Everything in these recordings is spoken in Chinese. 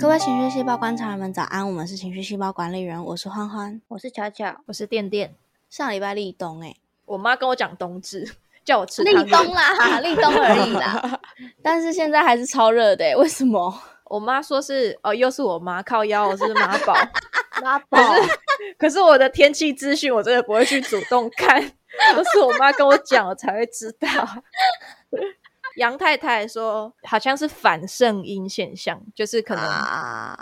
各位情绪细胞观察人们，早安！我们是情绪细胞管理人，我是欢欢，我是巧巧，我是电电。上礼拜立冬，哎，我妈跟我讲冬至，叫我吃立冬啦，立冬而已啦。但是现在还是超热的，为什么？我妈说是哦，又是我妈靠腰，我是妈宝，妈宝。可是，可是我的天气资讯我真的不会去主动看，都是我妈跟我讲，我才会知道。杨太太说，好像是反圣音现象，就是可能，啊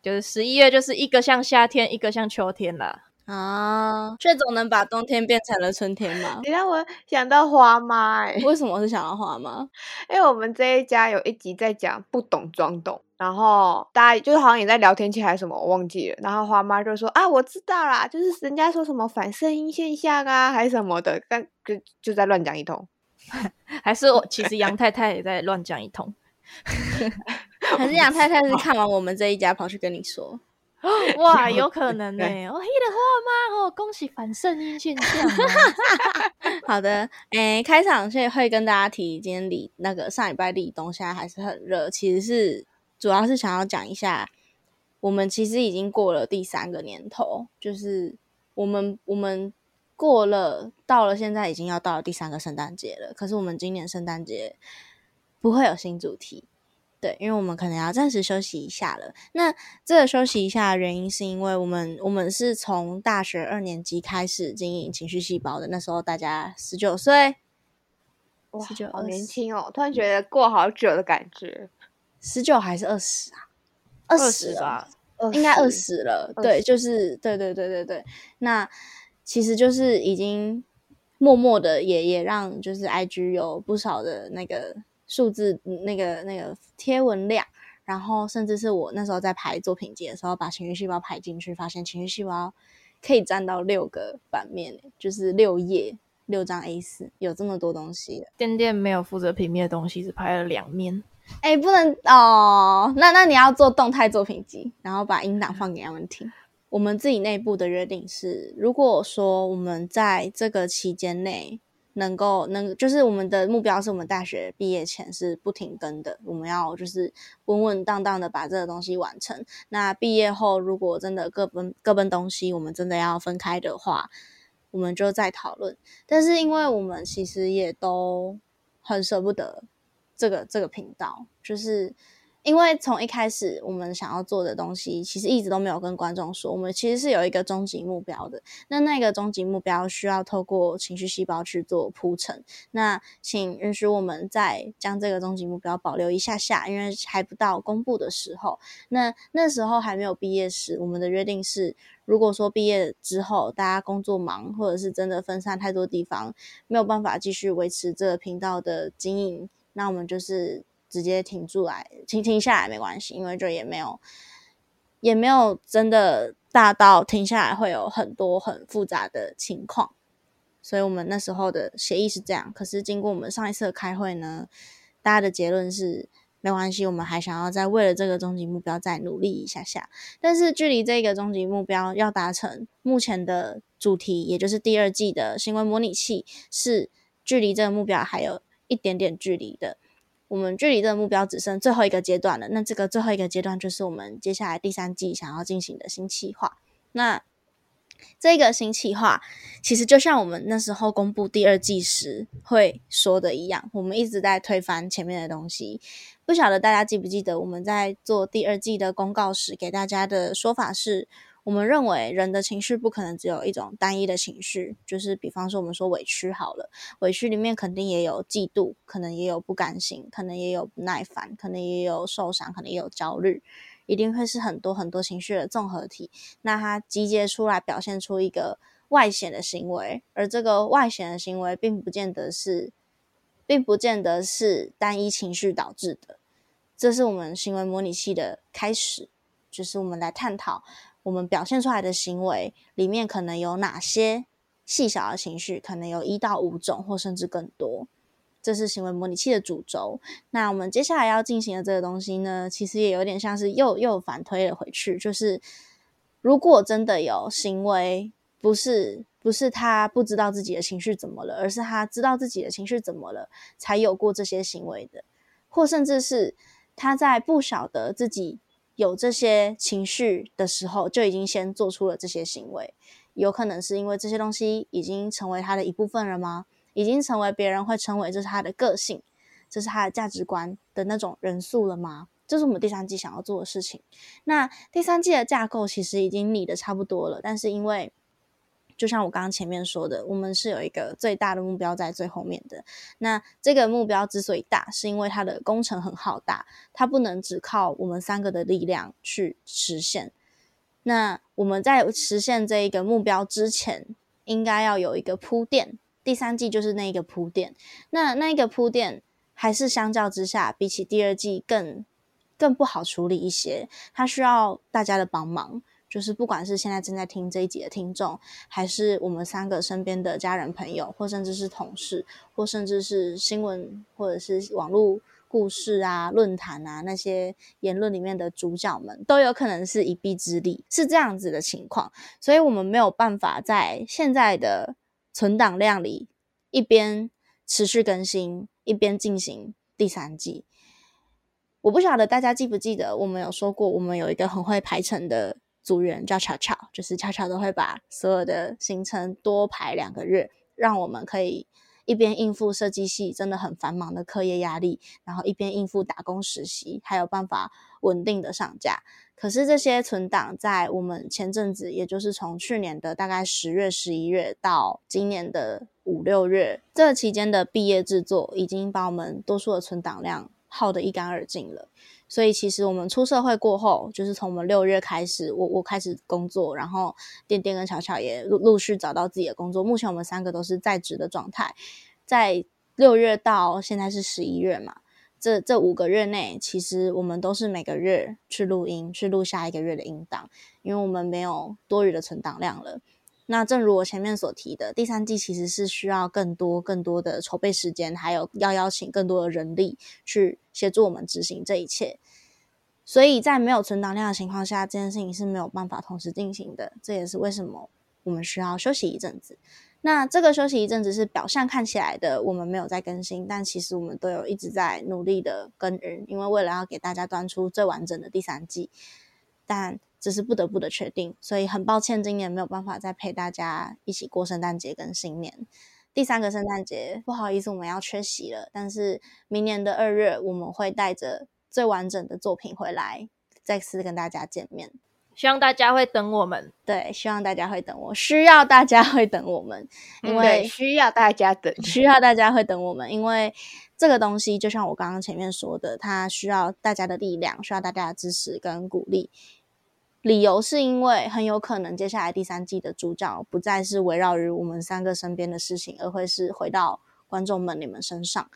就是十一月就是一个像夏天，一个像秋天了啊，却总能把冬天变成了春天吗？你让我想到花妈，哎，为什么是想到花妈？因为我们这一家有一集在讲不懂装懂，然后大家就是好像也在聊天气还是什么，我忘记了。然后花妈就说啊，我知道啦，就是人家说什么反圣音现象啊，还是什么的，但就就在乱讲一通。还是我其实杨太太也在乱讲一通，还是杨太太是看完我们这一家跑去跟你说，哇，有可能呢。我黑的话吗？哦，恭喜反圣音现象。好的，诶，开场先会跟大家提，今天立那个上礼拜立冬，现在还是很热。其实是主要是想要讲一下，我们其实已经过了第三个年头，就是我们我们。过了，到了现在已经要到了第三个圣诞节了。可是我们今年圣诞节不会有新主题，对，因为我们可能要暂时休息一下了。那这个休息一下的原因，是因为我们我们是从大学二年级开始经营情绪细胞的。那时候大家十九岁，哇，好年轻哦！突然觉得过好久的感觉。十九还是二十啊？二十吧，应该二十了。对，就是对对对对对。那其实就是已经默默的也也让就是 I G 有不少的那个数字那个那个贴文量，然后甚至是我那时候在排作品集的时候，把情绪细胞排进去，发现情绪细胞可以占到六个版面，就是六页六张 A 四，有这么多东西。店店没有负责平面的东西，只拍了两面。哎，不能哦，那那你要做动态作品集，然后把音档放给他们听。我们自己内部的约定是，如果说我们在这个期间内能够能，就是我们的目标是我们大学毕业前是不停更的，我们要就是稳稳当当的把这个东西完成。那毕业后如果真的各奔各奔东西，我们真的要分开的话，我们就再讨论。但是因为我们其实也都很舍不得这个这个频道，就是。因为从一开始我们想要做的东西，其实一直都没有跟观众说，我们其实是有一个终极目标的。那那个终极目标需要透过情绪细胞去做铺陈。那请允许我们再将这个终极目标保留一下下，因为还不到公布的时候。那那时候还没有毕业时，我们的约定是，如果说毕业之后大家工作忙，或者是真的分散太多地方，没有办法继续维持这个频道的经营，那我们就是。直接停住来，停停下来没关系，因为就也没有，也没有真的大到停下来会有很多很复杂的情况，所以我们那时候的协议是这样。可是经过我们上一次的开会呢，大家的结论是没关系，我们还想要再为了这个终极目标再努力一下下。但是距离这个终极目标要达成，目前的主题也就是第二季的行为模拟器，是距离这个目标还有一点点距离的。我们距离这个目标只剩最后一个阶段了。那这个最后一个阶段就是我们接下来第三季想要进行的新企划。那这个新企划其实就像我们那时候公布第二季时会说的一样，我们一直在推翻前面的东西。不晓得大家记不记得我们在做第二季的公告时给大家的说法是。我们认为人的情绪不可能只有一种单一的情绪，就是比方说我们说委屈好了，委屈里面肯定也有嫉妒，可能也有不甘心，可能也有不耐烦，可能也有受伤，可能也有焦虑，一定会是很多很多情绪的综合体。那它集结出来表现出一个外显的行为，而这个外显的行为并不见得是，并不见得是单一情绪导致的。这是我们行为模拟器的开始，就是我们来探讨。我们表现出来的行为里面可能有哪些细小的情绪？可能有一到五种，或甚至更多。这是行为模拟器的主轴。那我们接下来要进行的这个东西呢，其实也有点像是又又反推了回去。就是如果真的有行为，不是不是他不知道自己的情绪怎么了，而是他知道自己的情绪怎么了，才有过这些行为的，或甚至是他在不晓得自己。有这些情绪的时候，就已经先做出了这些行为。有可能是因为这些东西已经成为他的一部分了吗？已经成为别人会称为这是他的个性，这是他的价值观的那种人素了吗？这是我们第三季想要做的事情。那第三季的架构其实已经拟的差不多了，但是因为就像我刚刚前面说的，我们是有一个最大的目标在最后面的。那这个目标之所以大，是因为它的工程很浩大，它不能只靠我们三个的力量去实现。那我们在实现这一个目标之前，应该要有一个铺垫。第三季就是那一个铺垫。那那一个铺垫，还是相较之下，比起第二季更更不好处理一些。它需要大家的帮忙，就是不管是现在正在听这一集的听众，还是我们三个身边的家人朋友，或甚至是同事，或甚至是新闻或者是网络。故事啊，论坛啊，那些言论里面的主角们都有可能是一臂之力，是这样子的情况，所以我们没有办法在现在的存档量里一边持续更新，一边进行第三季。我不晓得大家记不记得，我们有说过，我们有一个很会排程的组员叫巧巧，就是巧巧都会把所有的行程多排两个月，让我们可以。一边应付设计系真的很繁忙的课业压力，然后一边应付打工实习，还有办法稳定的上架。可是这些存档在我们前阵子，也就是从去年的大概十月、十一月到今年的五六月，这期间的毕业制作，已经把我们多数的存档量耗得一干二净了。所以其实我们出社会过后，就是从我们六月开始，我我开始工作，然后店店跟巧巧也陆陆续找到自己的工作。目前我们三个都是在职的状态，在六月到现在是十一月嘛，这这五个月内，其实我们都是每个月去录音，去录下一个月的音档，因为我们没有多余的存档量了。那正如我前面所提的，第三季其实是需要更多更多的筹备时间，还有要邀请更多的人力去协助我们执行这一切。所以在没有存档量的情况下，这件事情是没有办法同时进行的。这也是为什么我们需要休息一阵子。那这个休息一阵子是表象看起来的，我们没有在更新，但其实我们都有一直在努力的耕耘，因为为了要给大家端出最完整的第三季。但这是不得不的确定，所以很抱歉，今年没有办法再陪大家一起过圣诞节跟新年。第三个圣诞节，不好意思，我们要缺席了。但是明年的二月，我们会带着最完整的作品回来，再次跟大家见面。希望大家会等我们，对，希望大家会等我，需要大家会等我们，因为需要大家等，需要大家会等我们，因为这个东西就像我刚刚前面说的，它需要大家的力量，需要大家的支持跟鼓励。理由是因为很有可能接下来第三季的主角不再是围绕于我们三个身边的事情，而会是回到观众们你们身上。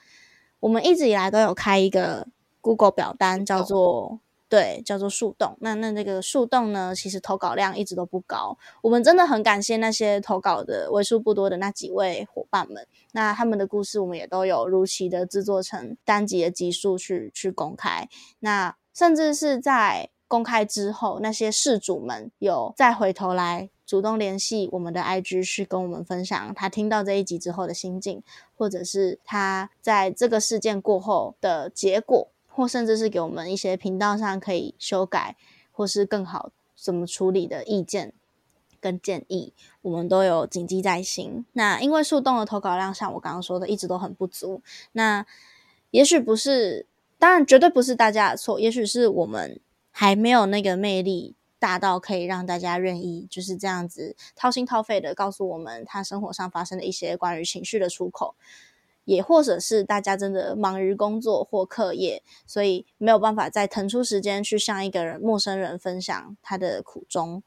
我们一直以来都有开一个 Google 表单，叫做对，叫做树洞。那那那个树洞呢，其实投稿量一直都不高。我们真的很感谢那些投稿的为数不多的那几位伙伴们。那他们的故事，我们也都有如期的制作成单集的集数去去公开。那甚至是在公开之后，那些事主们有再回头来主动联系我们的 IG，去跟我们分享他听到这一集之后的心境，或者是他在这个事件过后的结果，或甚至是给我们一些频道上可以修改或是更好怎么处理的意见跟建议，我们都有谨记在心。那因为树洞的投稿量，像我刚刚说的，一直都很不足。那也许不是，当然绝对不是大家的错，也许是我们。还没有那个魅力大到可以让大家愿意就是这样子掏心掏肺的告诉我们他生活上发生的一些关于情绪的出口，也或者是大家真的忙于工作或课业，所以没有办法再腾出时间去向一个人陌生人分享他的苦衷。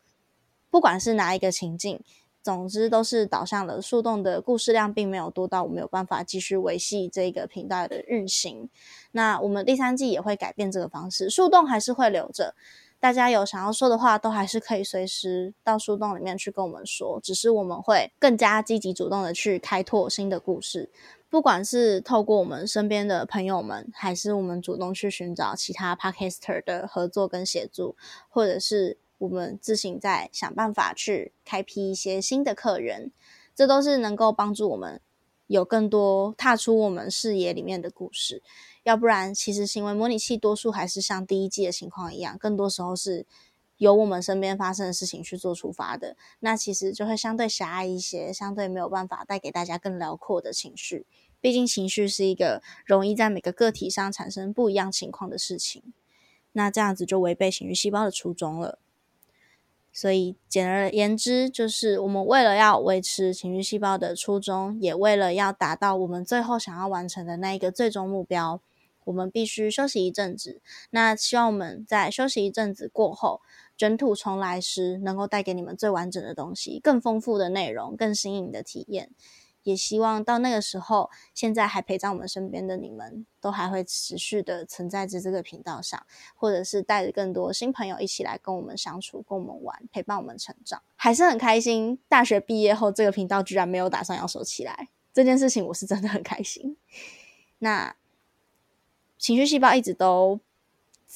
不管是哪一个情境，总之都是导向了树洞的故事量并没有多到我没有办法继续维系这个频道的运行。那我们第三季也会改变这个方式，树洞还是会留着。大家有想要说的话，都还是可以随时到树洞里面去跟我们说。只是我们会更加积极主动的去开拓新的故事，不管是透过我们身边的朋友们，还是我们主动去寻找其他 podcaster 的合作跟协助，或者是我们自行再想办法去开辟一些新的客人，这都是能够帮助我们。有更多踏出我们视野里面的故事。要不然，其实行为模拟器多数还是像第一季的情况一样，更多时候是由我们身边发生的事情去做出发的。那其实就会相对狭隘一些，相对没有办法带给大家更辽阔的情绪。毕竟情绪是一个容易在每个个体上产生不一样情况的事情。那这样子就违背情绪细胞的初衷了。所以简而言之，就是我们为了要维持情绪细胞的初衷，也为了要达到我们最后想要完成的那一个最终目标，我们必须休息一阵子。那希望我们在休息一阵子过后，卷土重来时，能够带给你们最完整的东西，更丰富的内容，更新颖的体验。也希望到那个时候，现在还陪在我们身边的你们，都还会持续的存在在这个频道上，或者是带着更多新朋友一起来跟我们相处、跟我们玩、陪伴我们成长，还是很开心。大学毕业后，这个频道居然没有打算要收起来，这件事情我是真的很开心。那情绪细胞一直都。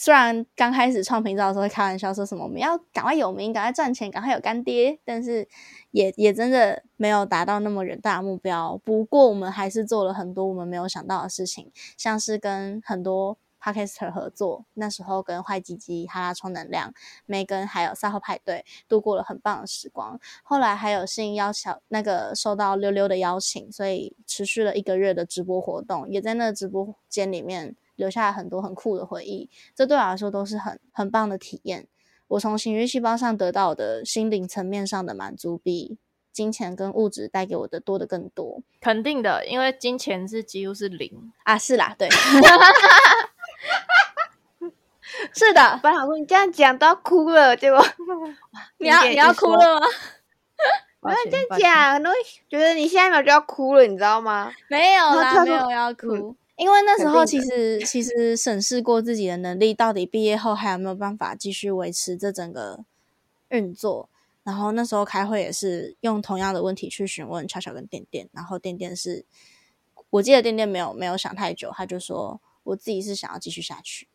虽然刚开始创频道的时候会开玩笑说什么我们要赶快有名、赶快赚钱、赶快有干爹，但是也也真的没有达到那么远大的目标。不过我们还是做了很多我们没有想到的事情，像是跟很多 podcaster 合作，那时候跟坏鸡鸡、哈拉充能量、梅根还有赛后派对度过了很棒的时光。后来还有幸邀小那个受到溜溜的邀请，所以持续了一个月的直播活动，也在那直播间里面。留下了很多很酷的回忆，这对我来说都是很很棒的体验。我从情绪细胞上得到的心灵层面上的满足，比金钱跟物质带给我的多的更多。肯定的，因为金钱是几乎是零啊，是啦，对，是的。班长说你这样讲都要哭了，结果 你要你要哭了吗？我要这样讲，都觉得你下一秒就要哭了，你知道吗？没有啦，没有要哭。因为那时候其实其 实审视过自己的能力，到底毕业后还有没有办法继续维持这整个运作。然后那时候开会也是用同样的问题去询问巧巧跟点点，然后点点是，我记得点点没有没有想太久，他就说我自己是想要继续下去。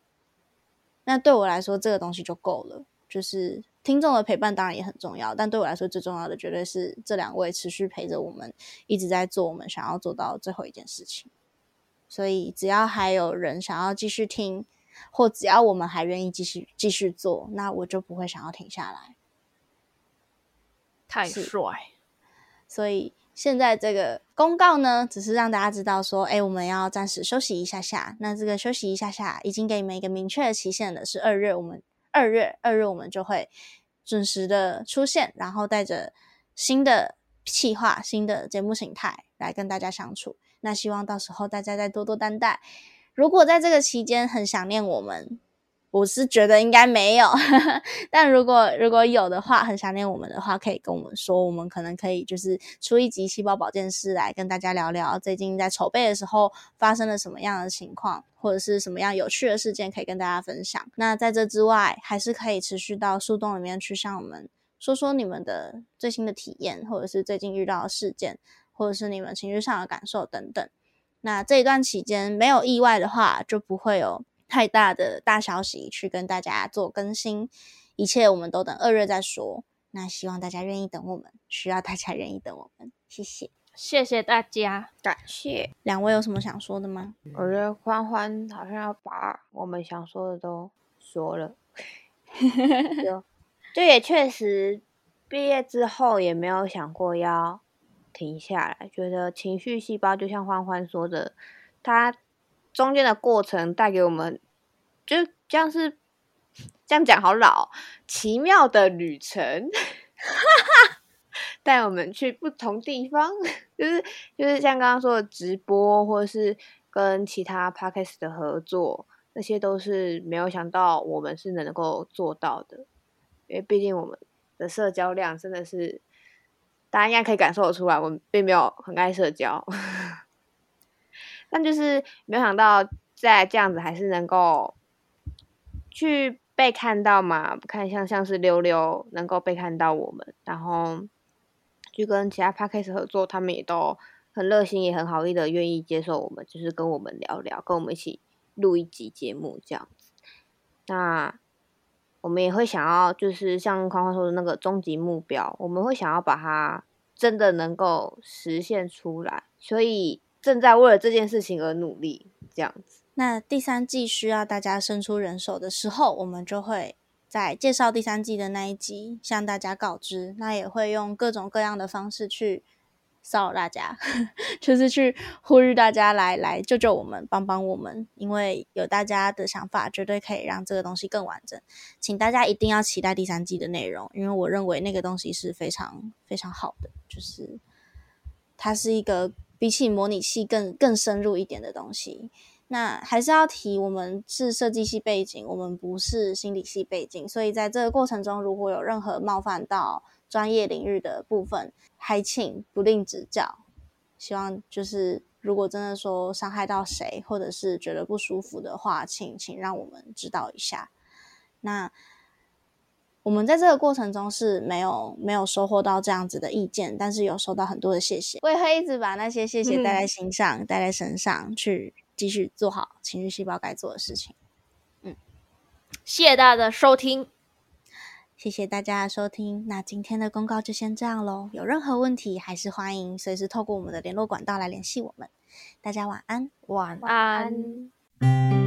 那对我来说，这个东西就够了。就是听众的陪伴当然也很重要，但对我来说最重要的绝对是这两位持续陪着我们，一直在做我们想要做到最后一件事情。所以，只要还有人想要继续听，或只要我们还愿意继续继续做，那我就不会想要停下来。太帅！所以现在这个公告呢，只是让大家知道说，哎，我们要暂时休息一下下。那这个休息一下下，已经给你们一个明确的期限了，是二月。我们二月二月我们就会准时的出现，然后带着新的企划、新的节目形态来跟大家相处。那希望到时候大家再多多担待。如果在这个期间很想念我们，我是觉得应该没有。但如果如果有的话，很想念我们的话，可以跟我们说，我们可能可以就是出一集细胞保健室来跟大家聊聊最近在筹备的时候发生了什么样的情况，或者是什么样有趣的事件可以跟大家分享。那在这之外，还是可以持续到树洞里面去向我们说说你们的最新的体验，或者是最近遇到的事件。或者是你们情绪上的感受等等，那这一段期间没有意外的话，就不会有太大的大消息去跟大家做更新。一切我们都等二月再说。那希望大家愿意等我们，需要大家愿意等我们。谢谢，谢谢大家，感谢两位有什么想说的吗？我觉得欢欢好像要把我们想说的都说了。就就也确实毕业之后也没有想过要。停下来，觉得情绪细胞就像欢欢说的，它中间的过程带给我们，就像是这样讲好老，奇妙的旅程，带我们去不同地方，就是就是像刚刚说的直播，或者是跟其他 podcast 的合作，那些都是没有想到我们是能够做到的，因为毕竟我们的社交量真的是。大家应该可以感受得出来，我们并没有很爱社交，但就是没有想到在这样子还是能够去被看到嘛。看像像是溜溜能够被看到我们，然后去跟其他 p a r k a s 合作，他们也都很热心，也很好意的愿意接受我们，就是跟我们聊聊，跟我们一起录一集节目这样子。那我们也会想要，就是像宽宽说的那个终极目标，我们会想要把它真的能够实现出来，所以正在为了这件事情而努力，这样子。那第三季需要大家伸出人手的时候，我们就会在介绍第三季的那一集向大家告知。那也会用各种各样的方式去骚扰大家，就是去呼吁大家来来救救我们，帮帮我们。因为有大家的想法，绝对可以让这个东西更完整。请大家一定要期待第三季的内容，因为我认为那个东西是非常非常好的，就是它是一个比起模拟器更更深入一点的东西。那还是要提，我们是设计系背景，我们不是心理系背景，所以在这个过程中，如果有任何冒犯到专业领域的部分，还请不吝指教。希望就是如果真的说伤害到谁，或者是觉得不舒服的话，请请让我们知道一下。那我们在这个过程中是没有没有收获到这样子的意见，但是有收到很多的谢谢，我也会一直把那些谢谢带在心上，带在身上去。继续做好情绪细胞该做的事情。嗯，谢谢大家的收听，谢谢大家的收听。那今天的公告就先这样喽。有任何问题，还是欢迎随时透过我们的联络管道来联系我们。大家晚安，晚安。